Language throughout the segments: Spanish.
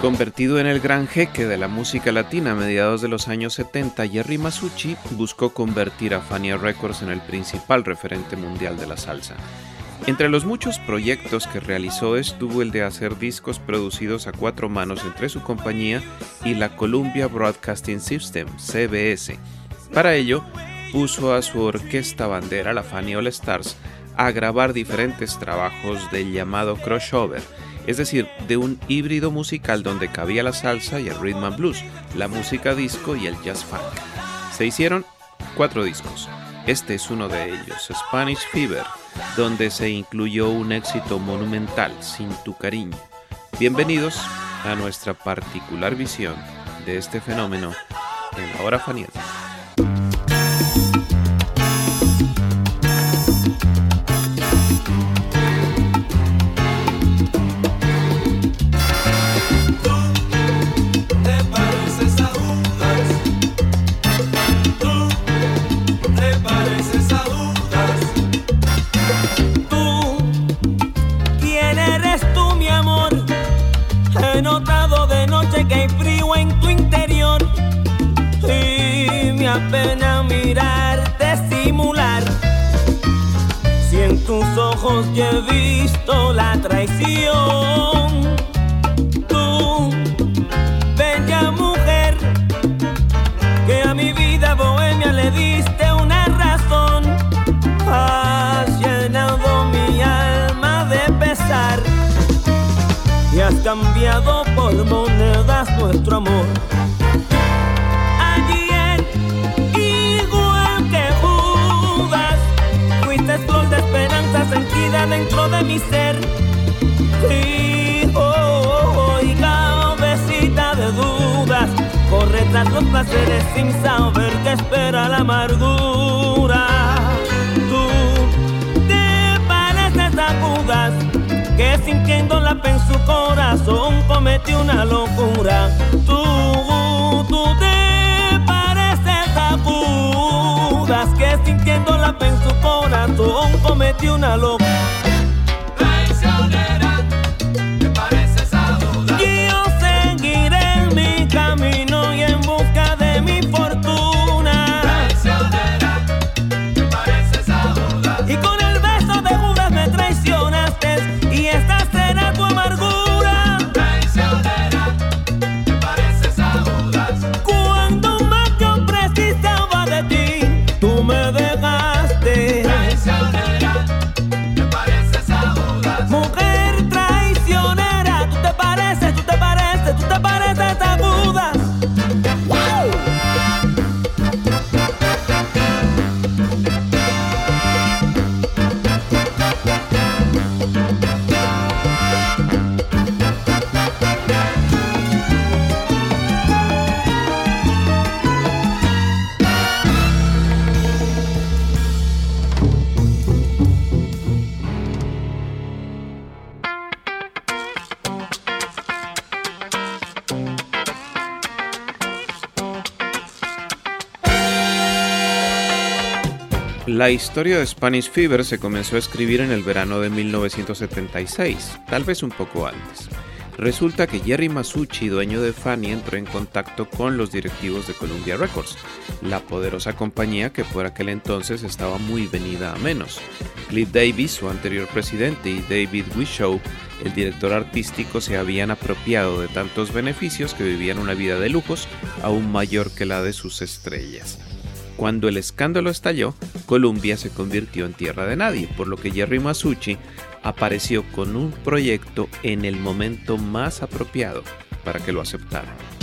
Convertido en el gran jeque de la música latina a mediados de los años 70, Jerry Masucci buscó convertir a Fania Records en el principal referente mundial de la salsa. Entre los muchos proyectos que realizó estuvo el de hacer discos producidos a cuatro manos entre su compañía y la Columbia Broadcasting System, CBS. Para ello, puso a su orquesta bandera, la Fania All Stars, a grabar diferentes trabajos del llamado crossover, es decir, de un híbrido musical donde cabía la salsa y el rhythm and blues, la música disco y el jazz funk. Se hicieron cuatro discos. Este es uno de ellos, Spanish Fever, donde se incluyó un éxito monumental, Sin tu cariño. Bienvenidos a nuestra particular visión de este fenómeno en la hora faniata. Ojos he visto la traición, tú, bella mujer, que a mi vida bohemia le diste una razón, has llenado mi alma de pesar y has cambiado por monedas nuestro amor. Tras los placeres sin saber que espera la amargura. Tú te pareces agudas, que sintiendo la en su corazón cometió una locura. Tú, tú te pareces agudas, que sintiendo la en su corazón cometió una locura. La historia de Spanish Fever se comenzó a escribir en el verano de 1976, tal vez un poco antes. Resulta que Jerry Masucci, dueño de Fanny, entró en contacto con los directivos de Columbia Records, la poderosa compañía que por aquel entonces estaba muy venida a menos. Cliff Davis, su anterior presidente, y David Wishow, el director artístico, se habían apropiado de tantos beneficios que vivían una vida de lujos aún mayor que la de sus estrellas. Cuando el escándalo estalló, Columbia se convirtió en tierra de nadie, por lo que Jerry Masucci apareció con un proyecto en el momento más apropiado para que lo aceptaran.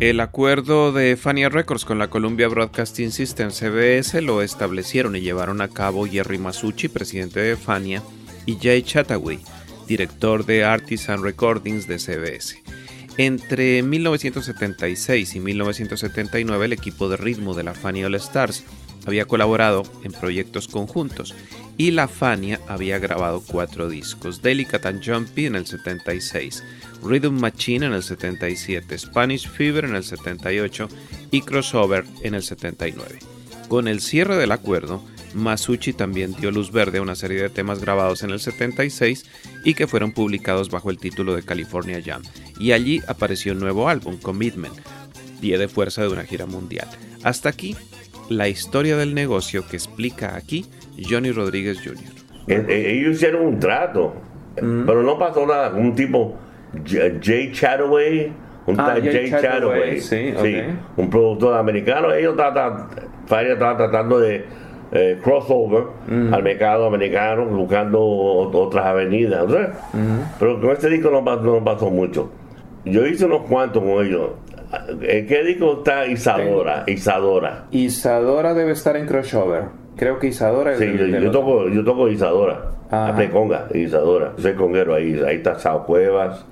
El acuerdo de Fania Records con la Columbia Broadcasting System CBS lo establecieron y llevaron a cabo Jerry Masucci, presidente de Fania, y Jay Chataway, director de Artisan Recordings de CBS. Entre 1976 y 1979 el equipo de ritmo de la Fania All Stars había colaborado en proyectos conjuntos y la Fania había grabado cuatro discos, Delicate and Jumpy en el 76, Rhythm Machine en el 77, Spanish Fever en el 78 y Crossover en el 79. Con el cierre del acuerdo, Masucci también dio luz verde a una serie de temas grabados en el 76 y que fueron publicados bajo el título de California Jam. Y allí apareció un nuevo álbum, Commitment, pie de fuerza de una gira mundial. Hasta aquí, la historia del negocio que explica aquí Johnny Rodríguez Jr. Eh, eh, ellos hicieron un trato, mm. pero no pasó nada. Un tipo Jay Chataway, un ah, Jay, Chataway, sí, un productor americano, ellos tratan, estaba tratando de eh, crossover mm. al mercado americano, buscando otras avenidas, mm. pero con este disco no, no pasó mucho. Yo hice unos cuantos con ellos. ¿En qué disco está Isadora? Isadora. Isadora debe estar en crossover. Creo que Isadora es Sí, yo, toco, yo toco Isadora. La conga, Isadora. Soy conguero ahí. Ahí está Sao Cuevas.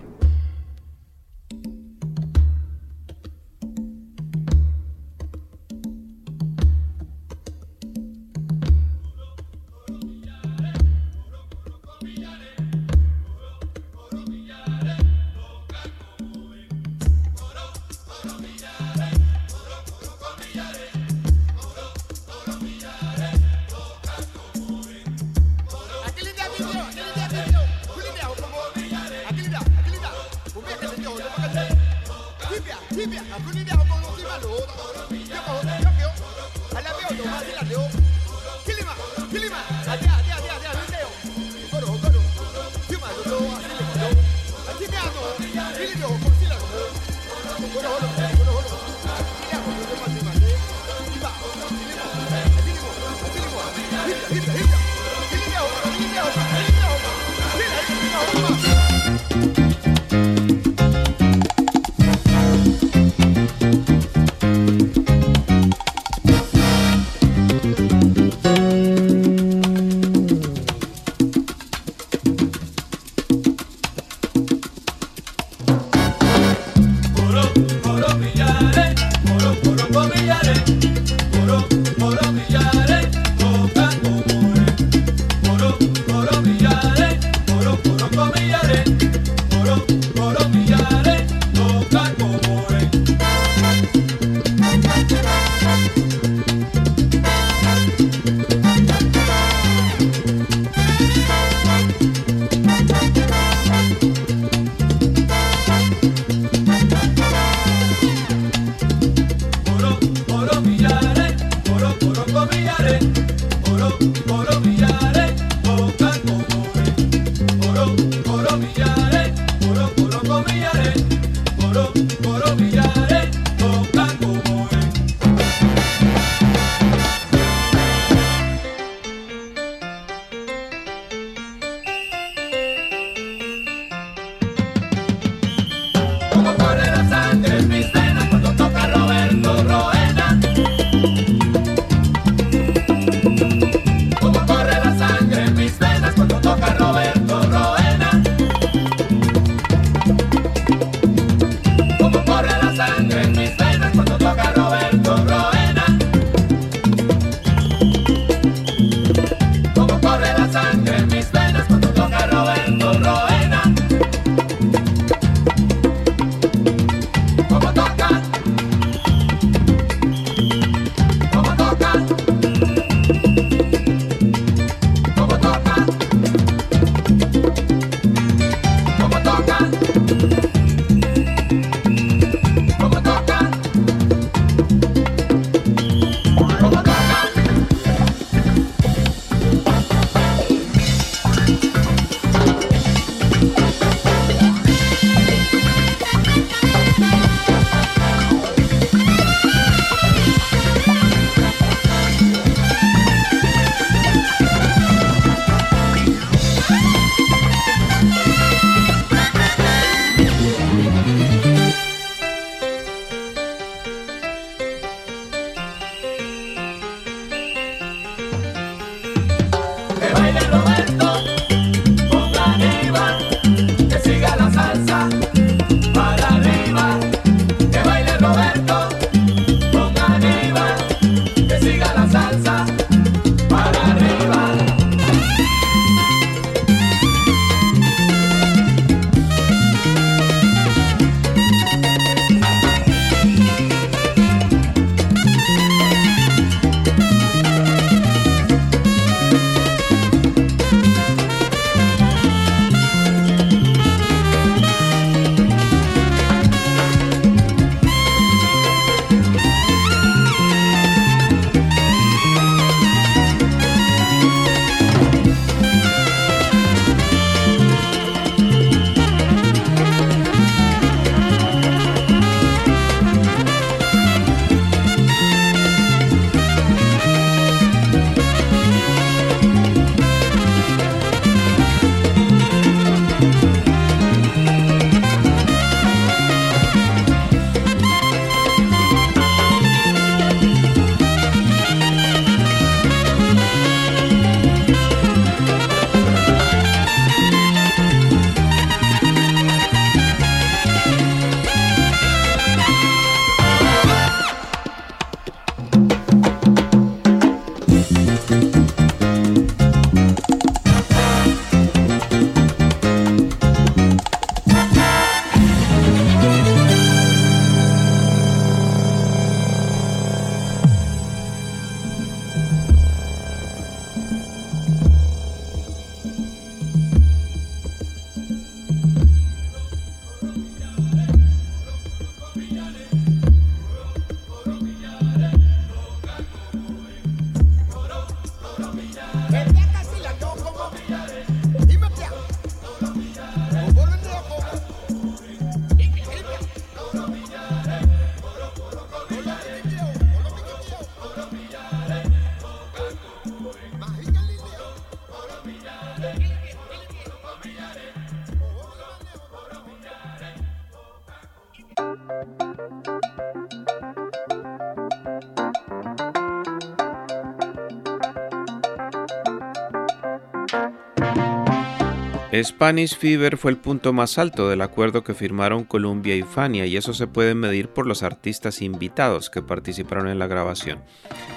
Spanish Fever fue el punto más alto del acuerdo que firmaron Columbia y Fania y eso se puede medir por los artistas invitados que participaron en la grabación.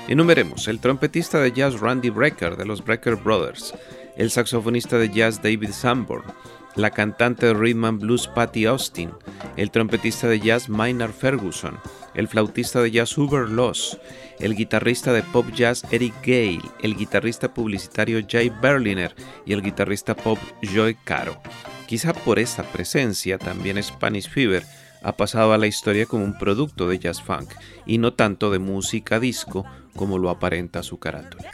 Enumeremos, el trompetista de jazz Randy Brecker de los Brecker Brothers, el saxofonista de jazz David Sanborn, la cantante de rhythm and blues Patty Austin, el trompetista de jazz Maynard Ferguson, el flautista de jazz Hubert Loss, el guitarrista de pop jazz Eric Gale, el guitarrista publicitario Jay Berliner y el guitarrista pop Joy Caro. Quizá por esta presencia también Spanish Fever ha pasado a la historia como un producto de jazz funk y no tanto de música disco como lo aparenta su carátula.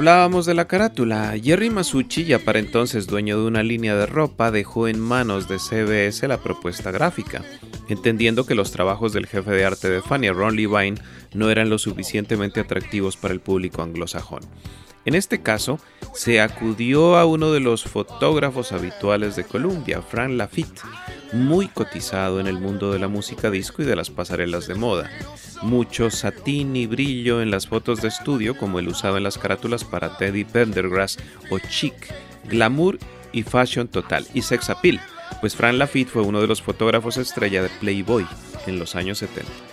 Hablábamos de la carátula. Jerry Masucci, ya para entonces dueño de una línea de ropa, dejó en manos de CBS la propuesta gráfica, entendiendo que los trabajos del jefe de arte de Fania, Ron Levine, no eran lo suficientemente atractivos para el público anglosajón. En este caso, se acudió a uno de los fotógrafos habituales de Columbia, Frank Lafitte, muy cotizado en el mundo de la música disco y de las pasarelas de moda mucho satín y brillo en las fotos de estudio como el usado en las carátulas para Teddy Pendergrass o Chic, glamour y fashion total y sex appeal, pues Fran Lafitte fue uno de los fotógrafos estrella de Playboy en los años 70.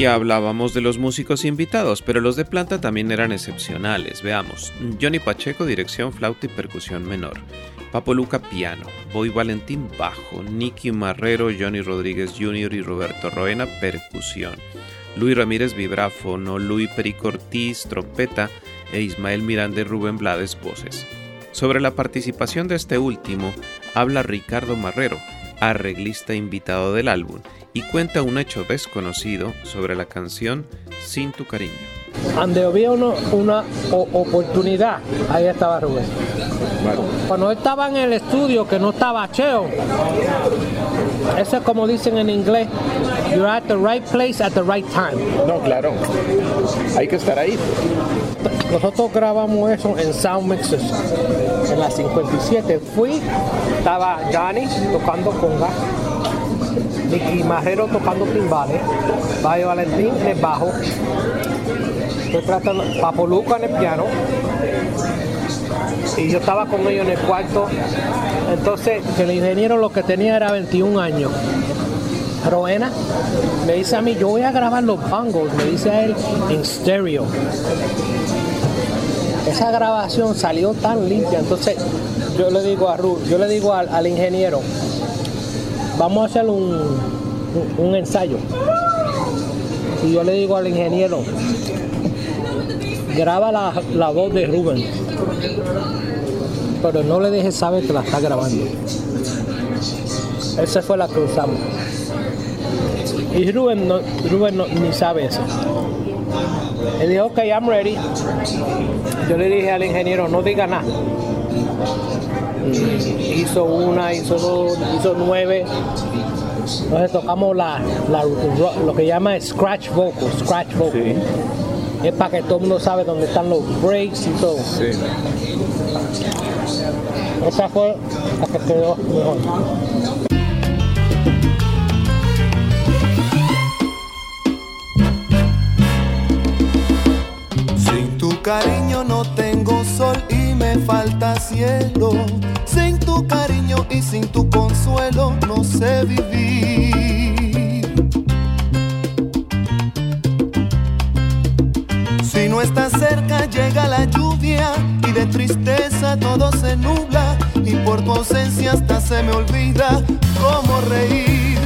Y hablábamos de los músicos invitados, pero los de planta también eran excepcionales. Veamos, Johnny Pacheco, dirección, flauta y percusión menor. Papo Luca, piano. Boy Valentín, bajo. Nicky Marrero, Johnny Rodríguez Jr. y Roberto Roena, percusión. Luis Ramírez, vibráfono. Luis Perico Ortiz, trompeta. E Ismael Miranda y Rubén Blades, voces. Sobre la participación de este último, habla Ricardo Marrero, arreglista invitado del álbum y cuenta un hecho desconocido sobre la canción Sin tu cariño. Donde había una oportunidad, ahí estaba Rubén. Cuando estaba en el estudio, que no estaba cheo, eso es como dicen en inglés, you're at the right place at the right time. No, claro. Hay que estar ahí. Nosotros grabamos eso en Sound Mixes, en la 57. Fui, estaba Johnny tocando conga, Nicky Marrero tocando timbales, Bayo Valentín en el bajo, tratando, Papo Luca en el piano, y yo estaba con ellos en el cuarto. Entonces, el ingeniero lo que tenía era 21 años. Roena me dice a mí, yo voy a grabar los bangos, me dice a él, en stereo. Esa grabación salió tan limpia, entonces yo le digo a Ruth, yo le digo al, ingeniero, vamos a hacer un, un ensayo. Y yo le digo al ingeniero, graba la, voz de Rubén, pero no le dejes saber que la está grabando. Esa fue la que usamos. Y Rubén, no, Rubén ni sabe eso. Él dijo, ok, I'm ready. Yo le dije al ingeniero, no diga nada. hizo una, hizo dos, hizo nueve. Entonces tocamos la, lo que llama scratch vocal, scratch vocal es para que todo el mundo sabe dónde están los breaks y todo. Sí. Esa fue la que quedó mejor. Cariño no tengo sol y me falta cielo. Sin tu cariño y sin tu consuelo no sé vivir. no estás cerca llega la lluvia y de tristeza todo se nubla y por tu ausencia hasta se me olvida cómo reír.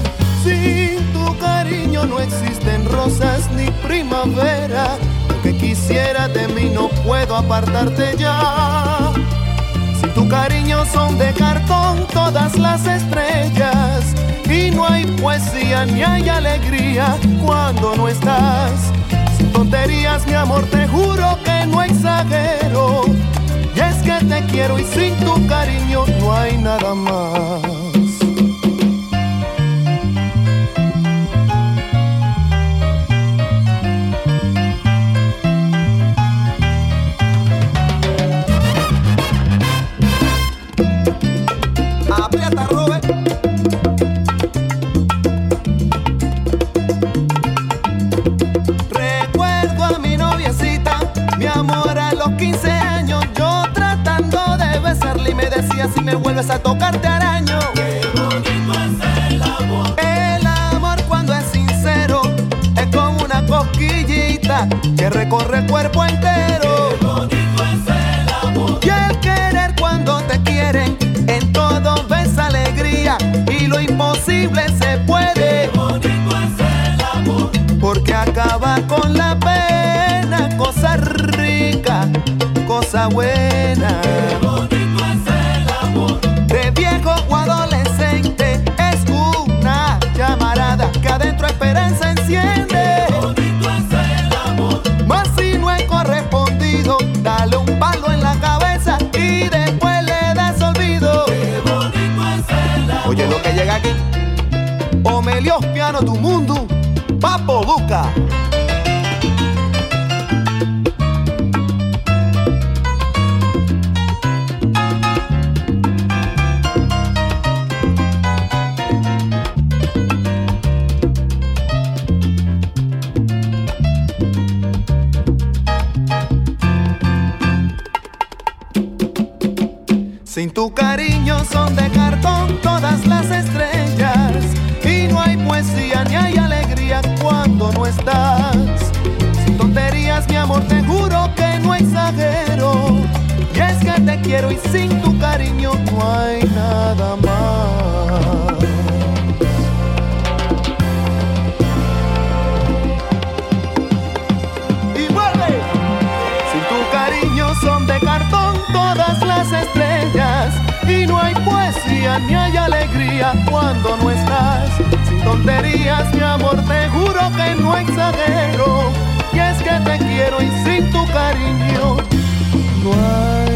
Sin tu cariño no existen rosas ni primavera. Que quisiera de mí no puedo apartarte ya. Sin tu cariño son de cartón todas las estrellas y no hay poesía ni hay alegría cuando no estás tonterías, mi amor, te juro que no exagero. Y es que te quiero y sin tu cariño no hay nada más. Si me vuelves a tocar te araño. Qué bonito es el amor. El amor cuando es sincero es como una cosquillita que recorre el cuerpo entero. Qué bonito es el amor. Y el querer cuando te quieren en todo ves alegría y lo imposible se puede. Qué bonito es el amor. Porque acaba con la pena, cosa rica, cosa buena. Papo las estrellas y no hay poesía ni hay alegría cuando no estás. Sin tonterías, mi amor, te juro que no exagero. Y es que te quiero y sin tu cariño no hay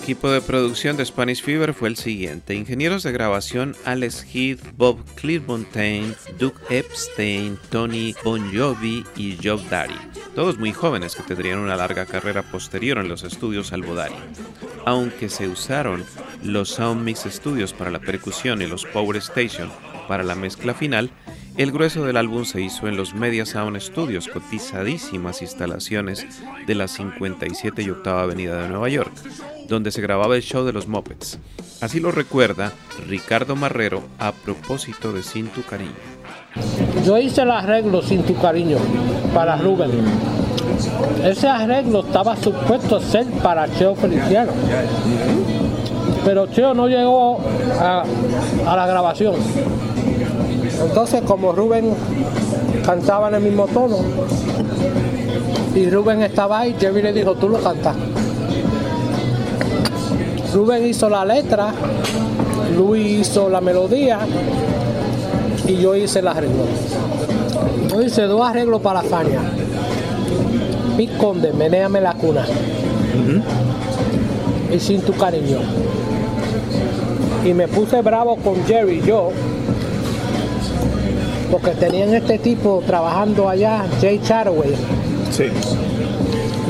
equipo de producción de Spanish Fever fue el siguiente. Ingenieros de grabación Alex Heath, Bob Clearmontaine, Duke Epstein, Tony Bon Jovi y Joe Daddy. Todos muy jóvenes que tendrían una larga carrera posterior en los estudios Albodari. Aunque se usaron los Sound Mix Studios para la percusión y los Power Station para la mezcla final, el grueso del álbum se hizo en los Media Sound Studios, cotizadísimas instalaciones de la 57 y octava avenida de Nueva York, donde se grababa el show de los Muppets. Así lo recuerda Ricardo Marrero a propósito de Sin Tu Cariño. Yo hice el arreglo Sin Tu Cariño para Rubén. Ese arreglo estaba supuesto a ser para Cheo Feliciano. Pero Cheo no llegó a la grabación. Entonces, como Rubén cantaba en el mismo tono, y Rubén estaba ahí, Jerry le dijo, tú lo cantas. Rubén hizo la letra, Luis hizo la melodía y yo hice el arreglo. Yo hice dos arreglos para Fania. Pic Conde, Menéame la cuna. Y sin tu cariño. Y me puse bravo con Jerry yo porque tenían este tipo trabajando allá, Jay Chataway. Sí.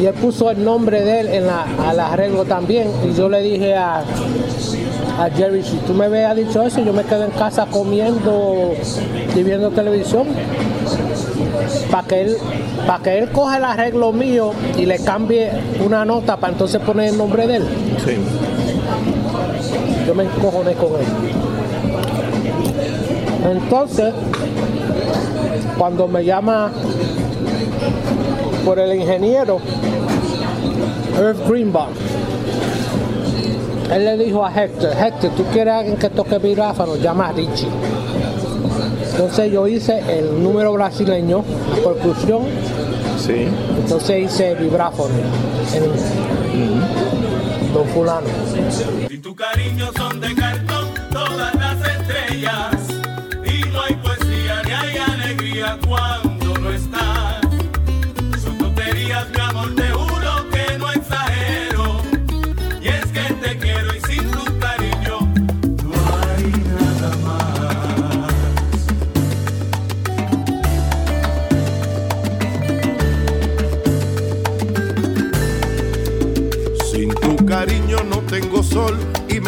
Y él puso el nombre de él en la, al arreglo también. Y yo le dije a, a Jerry, si tú me habías dicho eso, yo me quedo en casa comiendo y viendo televisión. Para que él para que él coja el arreglo mío y le cambie una nota para entonces poner el nombre de él. Sí. Yo me encojoné con él. Entonces, cuando me llama por el ingeniero Irv Greenbaum, él le dijo a Hector, Hector, ¿tú quieres alguien que toque vibráfono? Llama a Richie. Entonces yo hice el número brasileño, percusión, Sí. entonces hice vibráfono en Don Fulano. Y tu cariño son de cartón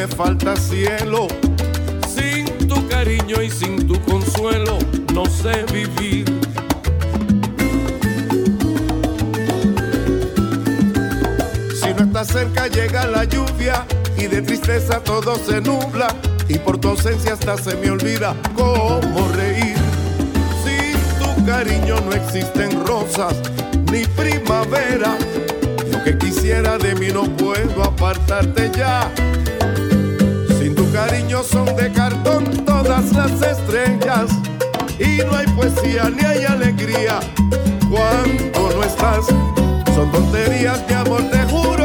me falta cielo. Sin tu cariño y sin tu consuelo no sé vivir. Si no estás cerca llega la lluvia y de tristeza todo se nubla y por tu ausencia hasta se me olvida cómo reír. Sin tu cariño no existen rosas ni primavera. Lo que quisiera de mí no puedo apartarte ya. Cariño son de cartón todas las estrellas y no hay poesía ni hay alegría cuando no estás. Son tonterías, mi amor, te juro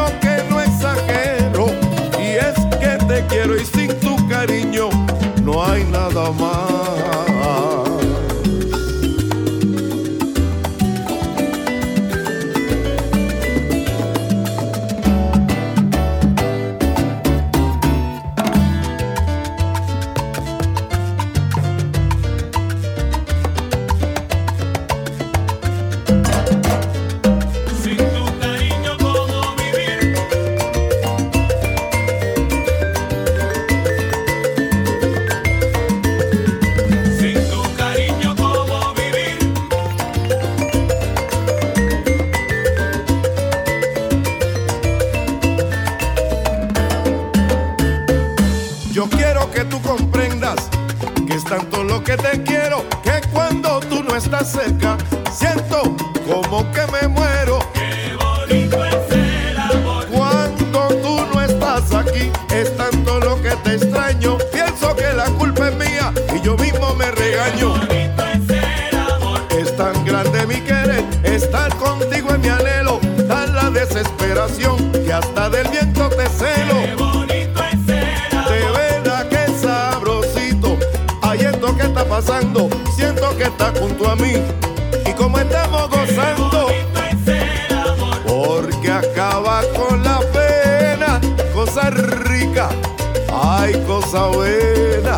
está certo junto a mí y como estamos gozando. Porque acaba con la pena, cosa rica, hay cosa buena.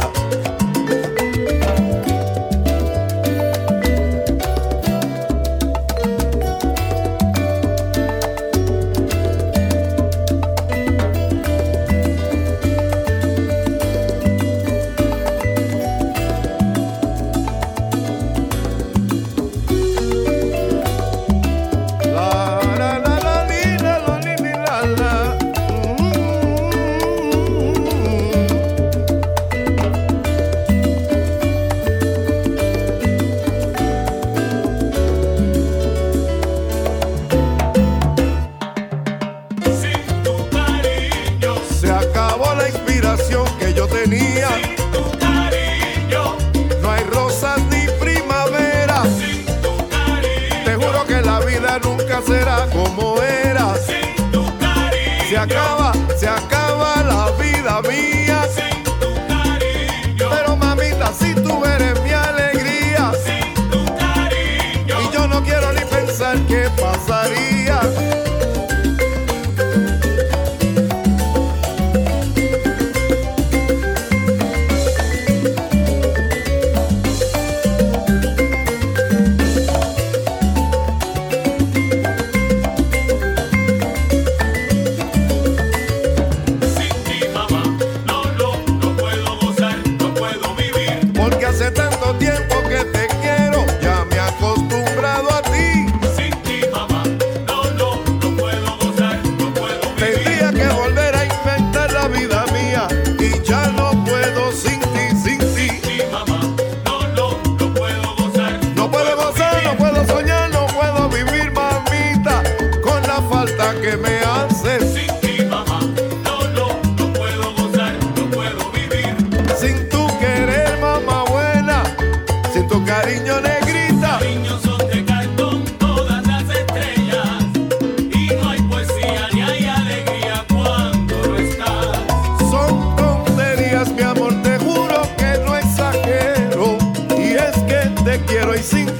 racing.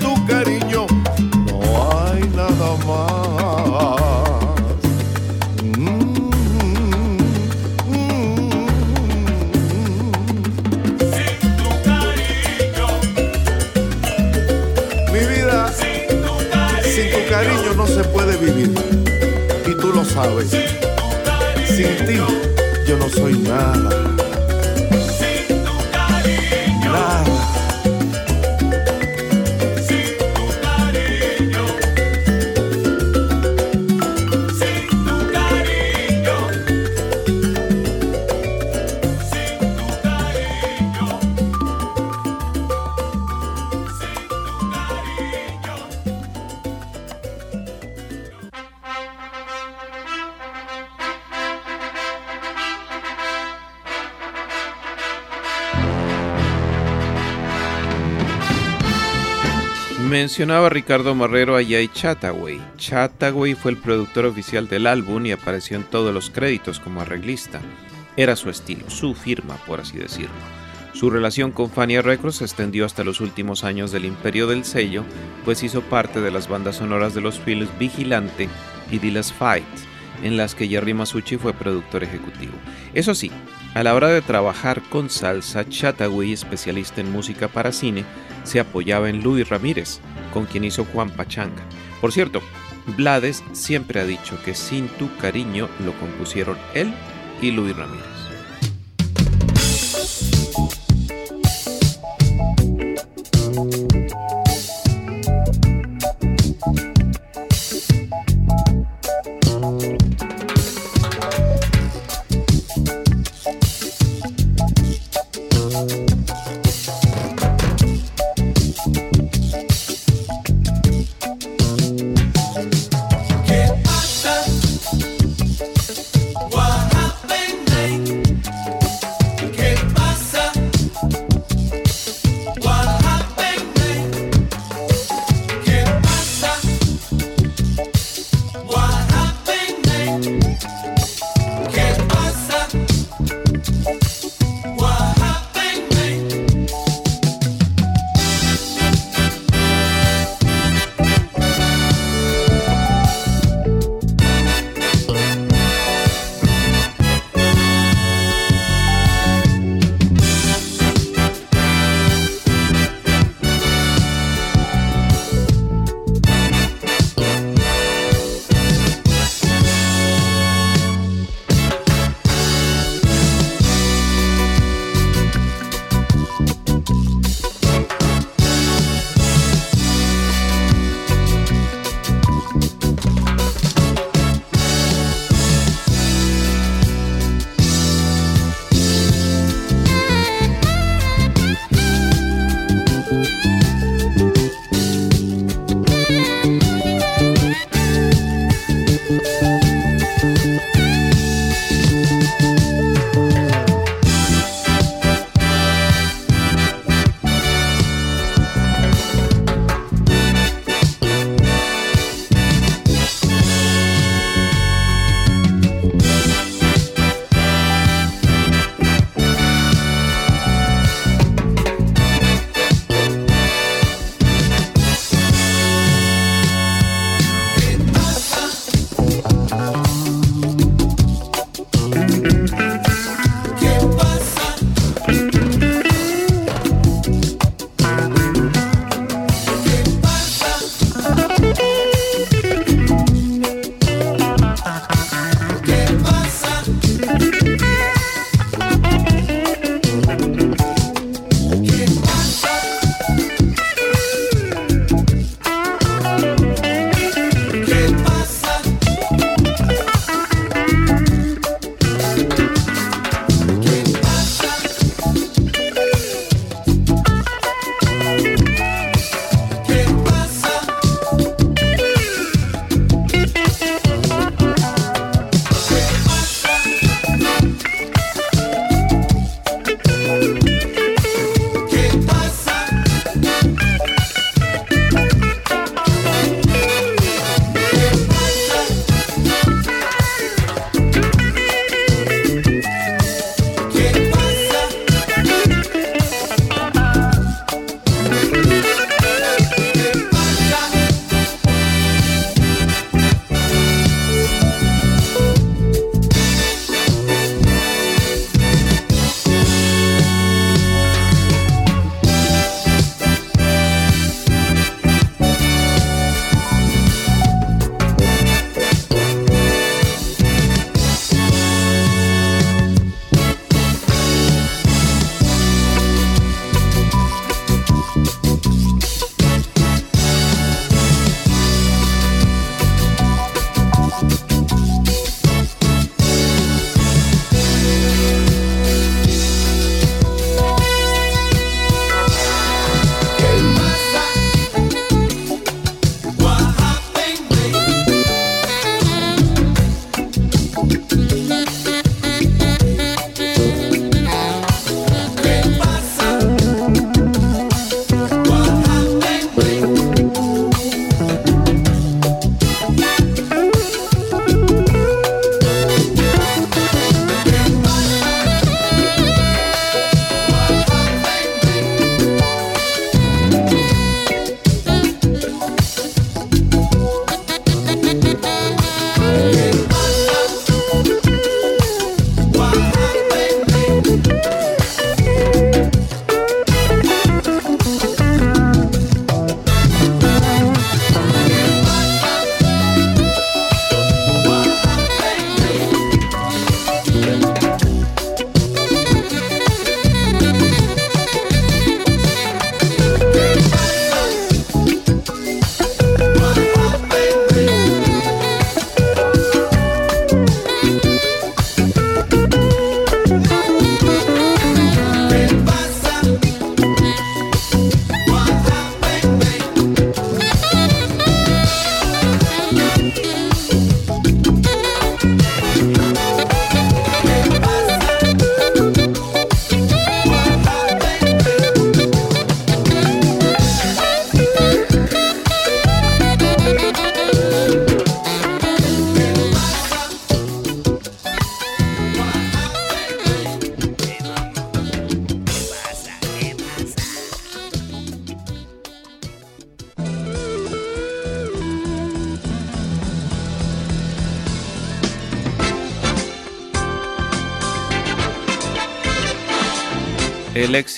mencionaba Ricardo Marrero a Jay Chataway. Chataway fue el productor oficial del álbum y apareció en todos los créditos como arreglista. Era su estilo, su firma, por así decirlo. Su relación con Fania Records se extendió hasta los últimos años del imperio del sello, pues hizo parte de las bandas sonoras de los films Vigilante y The Fight, en las que Jerry Masucci fue productor ejecutivo. Eso sí, a la hora de trabajar con salsa, Chataway, especialista en música para cine, se apoyaba en Luis Ramírez, con quien hizo Juan Pachanga. Por cierto, Blades siempre ha dicho que Sin tu cariño lo compusieron él y Luis Ramírez.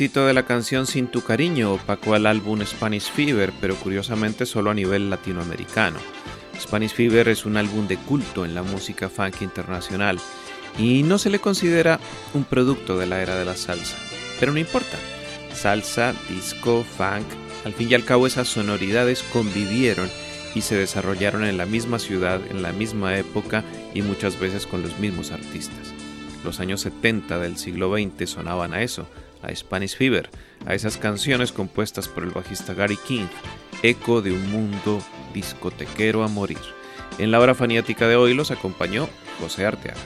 Éxito de la canción Sin tu cariño opacó al álbum Spanish Fever, pero curiosamente solo a nivel latinoamericano. Spanish Fever es un álbum de culto en la música funk internacional y no se le considera un producto de la era de la salsa. Pero no importa. Salsa, disco, funk, al fin y al cabo esas sonoridades convivieron y se desarrollaron en la misma ciudad, en la misma época y muchas veces con los mismos artistas. Los años 70 del siglo XX sonaban a eso, a Spanish Fever, a esas canciones compuestas por el bajista Gary King, eco de un mundo discotequero a morir. En la hora faniática de hoy los acompañó José Arteaga.